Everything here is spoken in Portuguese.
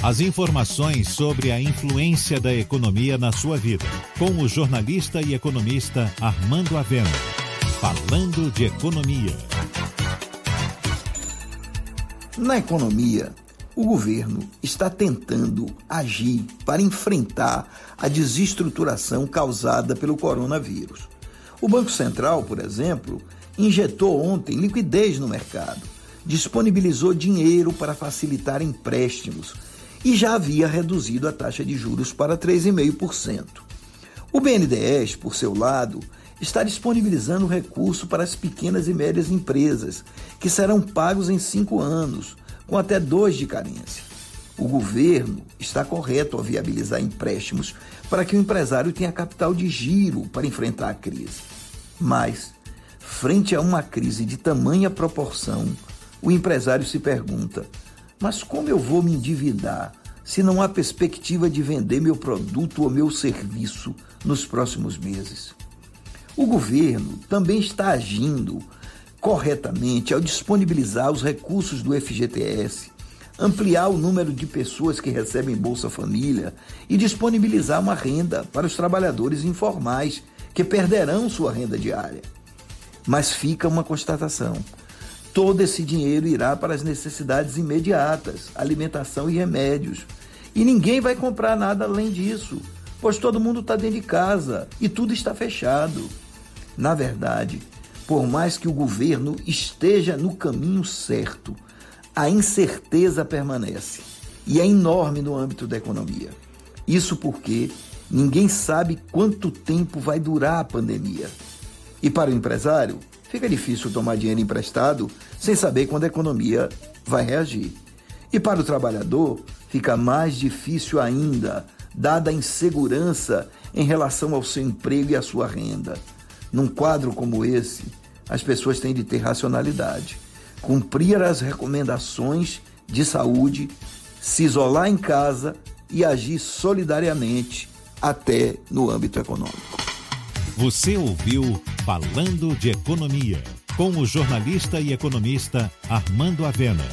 As informações sobre a influência da economia na sua vida. Com o jornalista e economista Armando Avena. Falando de economia. Na economia, o governo está tentando agir para enfrentar a desestruturação causada pelo coronavírus. O Banco Central, por exemplo, injetou ontem liquidez no mercado, disponibilizou dinheiro para facilitar empréstimos e já havia reduzido a taxa de juros para 3,5%. O BNDES, por seu lado, está disponibilizando recurso para as pequenas e médias empresas, que serão pagos em cinco anos, com até dois de carência. O governo está correto ao viabilizar empréstimos para que o empresário tenha capital de giro para enfrentar a crise. Mas, frente a uma crise de tamanha proporção, o empresário se pergunta: mas como eu vou me endividar se não há perspectiva de vender meu produto ou meu serviço nos próximos meses? O governo também está agindo corretamente ao disponibilizar os recursos do FGTS, ampliar o número de pessoas que recebem Bolsa Família e disponibilizar uma renda para os trabalhadores informais que perderão sua renda diária. Mas fica uma constatação: Todo esse dinheiro irá para as necessidades imediatas, alimentação e remédios. E ninguém vai comprar nada além disso, pois todo mundo está dentro de casa e tudo está fechado. Na verdade, por mais que o governo esteja no caminho certo, a incerteza permanece e é enorme no âmbito da economia. Isso porque ninguém sabe quanto tempo vai durar a pandemia. E para o empresário, fica difícil tomar dinheiro emprestado sem saber quando a economia vai reagir. E para o trabalhador, fica mais difícil ainda, dada a insegurança em relação ao seu emprego e à sua renda. Num quadro como esse, as pessoas têm de ter racionalidade, cumprir as recomendações de saúde, se isolar em casa e agir solidariamente até no âmbito econômico. Você ouviu Falando de Economia, com o jornalista e economista Armando Avena.